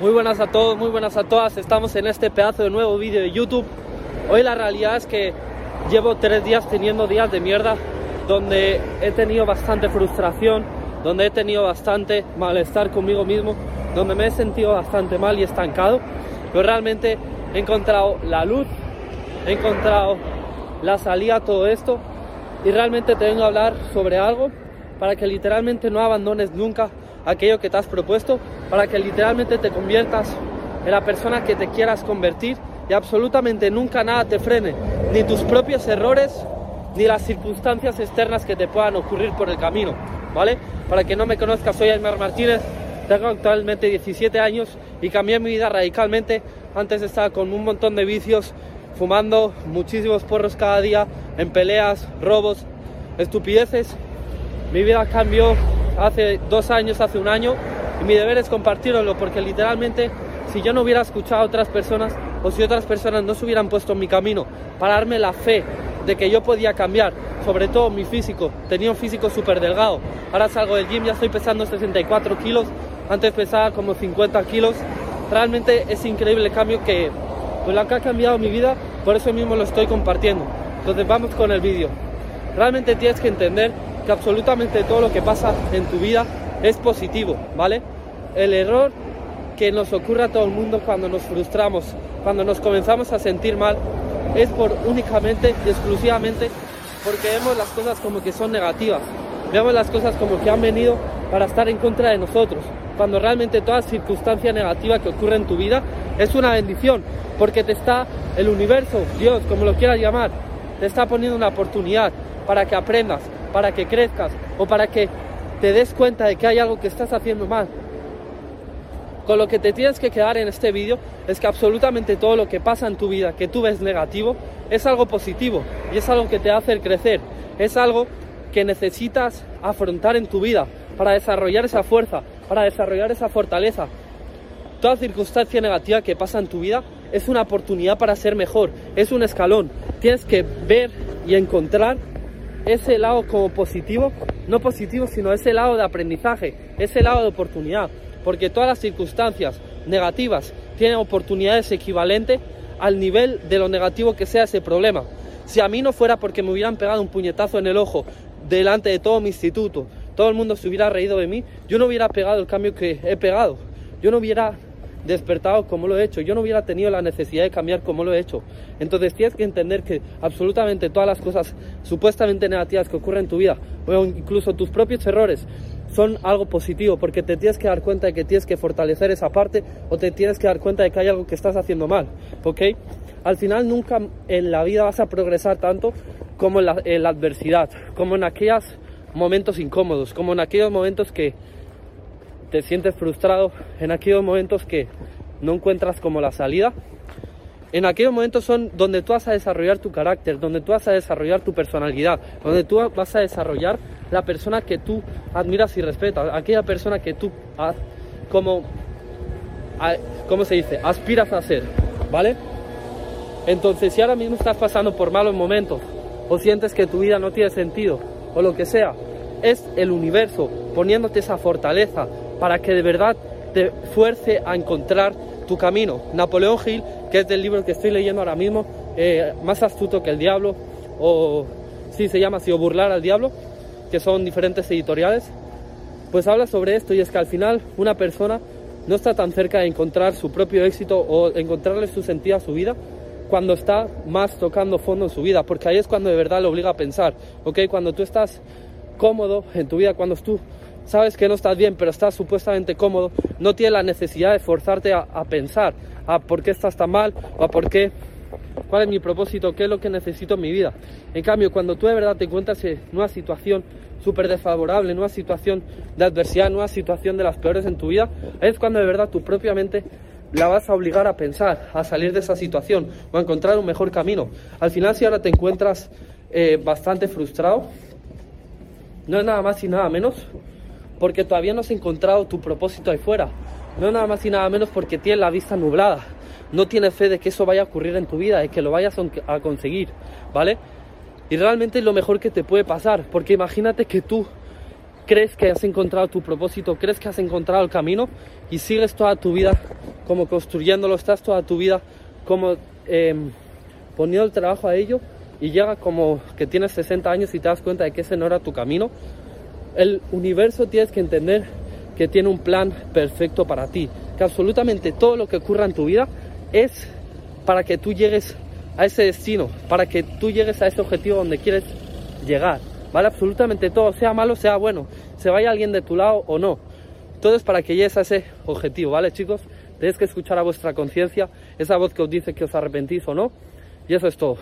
Muy buenas a todos, muy buenas a todas. Estamos en este pedazo de nuevo vídeo de YouTube. Hoy la realidad es que llevo tres días teniendo días de mierda donde he tenido bastante frustración, donde he tenido bastante malestar conmigo mismo, donde me he sentido bastante mal y estancado. Pero realmente he encontrado la luz, he encontrado la salida a todo esto y realmente te vengo a hablar sobre algo para que literalmente no abandones nunca aquello que te has propuesto, para que literalmente te conviertas en la persona que te quieras convertir y absolutamente nunca nada te frene, ni tus propios errores, ni las circunstancias externas que te puedan ocurrir por el camino, ¿vale? Para que no me conozcas, soy Aymar Martínez, tengo actualmente 17 años y cambié mi vida radicalmente. Antes estaba con un montón de vicios, fumando muchísimos porros cada día, en peleas, robos, estupideces. Mi vida cambió hace dos años, hace un año, y mi deber es compartirlo porque literalmente si yo no hubiera escuchado a otras personas o si otras personas no se hubieran puesto en mi camino para darme la fe de que yo podía cambiar, sobre todo mi físico, tenía un físico súper delgado, ahora salgo del gym, ya estoy pesando 64 kilos, antes pesaba como 50 kilos, realmente es increíble el cambio que, pues, lo que ha cambiado mi vida, por eso mismo lo estoy compartiendo. Entonces vamos con el vídeo. Realmente tienes que entender que absolutamente todo lo que pasa en tu vida es positivo, ¿vale? El error que nos ocurre a todo el mundo cuando nos frustramos, cuando nos comenzamos a sentir mal, es por únicamente y exclusivamente porque vemos las cosas como que son negativas, vemos las cosas como que han venido para estar en contra de nosotros, cuando realmente toda circunstancia negativa que ocurre en tu vida es una bendición, porque te está el universo, Dios, como lo quieras llamar, te está poniendo una oportunidad para que aprendas, para que crezcas o para que te des cuenta de que hay algo que estás haciendo mal. Con lo que te tienes que quedar en este vídeo es que absolutamente todo lo que pasa en tu vida que tú ves negativo es algo positivo y es algo que te hace crecer, es algo que necesitas afrontar en tu vida para desarrollar esa fuerza, para desarrollar esa fortaleza. Toda circunstancia negativa que pasa en tu vida es una oportunidad para ser mejor, es un escalón. Tienes que ver y encontrar ese lado como positivo, no positivo, sino ese lado de aprendizaje, ese lado de oportunidad, porque todas las circunstancias negativas tienen oportunidades equivalentes al nivel de lo negativo que sea ese problema. Si a mí no fuera porque me hubieran pegado un puñetazo en el ojo delante de todo mi instituto, todo el mundo se hubiera reído de mí, yo no hubiera pegado el cambio que he pegado, yo no hubiera despertado como lo he hecho, yo no hubiera tenido la necesidad de cambiar como lo he hecho. Entonces tienes que entender que absolutamente todas las cosas supuestamente negativas que ocurren en tu vida, o incluso tus propios errores, son algo positivo, porque te tienes que dar cuenta de que tienes que fortalecer esa parte o te tienes que dar cuenta de que hay algo que estás haciendo mal, ¿ok? Al final nunca en la vida vas a progresar tanto como en la, en la adversidad, como en aquellos momentos incómodos, como en aquellos momentos que te sientes frustrado, en aquellos momentos que no encuentras como la salida, en aquellos momentos son donde tú vas a desarrollar tu carácter, donde tú vas a desarrollar tu personalidad, donde tú vas a desarrollar la persona que tú admiras y respetas, aquella persona que tú como, ¿cómo se dice? Aspiras a ser, ¿vale? Entonces, si ahora mismo estás pasando por malos momentos o sientes que tu vida no tiene sentido o lo que sea, es el universo poniéndote esa fortaleza, para que de verdad te fuerce a encontrar tu camino. Napoleón Hill, que es del libro que estoy leyendo ahora mismo, eh, Más astuto que el diablo, o sí se llama así, o burlar al diablo, que son diferentes editoriales, pues habla sobre esto y es que al final una persona no está tan cerca de encontrar su propio éxito o encontrarle su sentido a su vida cuando está más tocando fondo en su vida, porque ahí es cuando de verdad lo obliga a pensar, ¿ok? Cuando tú estás cómodo en tu vida, cuando tú sabes que no estás bien, pero estás supuestamente cómodo, no tienes la necesidad de forzarte a, pensar a por qué estás tan mal o a por qué, cuál es mi propósito, qué es lo que necesito en mi vida. En cambio, cuando tú de verdad te encuentras en una situación súper desfavorable, en una situación de adversidad, en una situación de las peores en tu vida, es cuando de verdad tú propiamente la vas a obligar a pensar, a salir de esa situación o a encontrar un mejor camino. Al final, si ahora te encuentras eh, bastante frustrado, no es nada más y nada menos porque todavía no has encontrado tu propósito ahí fuera. No nada más y nada menos porque tienes la vista nublada. No tienes fe de que eso vaya a ocurrir en tu vida, de que lo vayas a conseguir, ¿vale? Y realmente es lo mejor que te puede pasar, porque imagínate que tú crees que has encontrado tu propósito, crees que has encontrado el camino y sigues toda tu vida como construyéndolo, estás toda tu vida como em, poniendo el trabajo a ello y llega como que tienes 60 años y te das cuenta de que ese no era tu camino, el universo tienes que entender que tiene un plan perfecto para ti, que absolutamente todo lo que ocurra en tu vida es para que tú llegues a ese destino, para que tú llegues a ese objetivo donde quieres llegar, ¿vale? Absolutamente todo, sea malo, sea bueno, se vaya alguien de tu lado o no. Todo es para que llegues a ese objetivo, ¿vale, chicos? Tenéis que escuchar a vuestra conciencia, esa voz que os dice que os arrepentís o no, y eso es todo.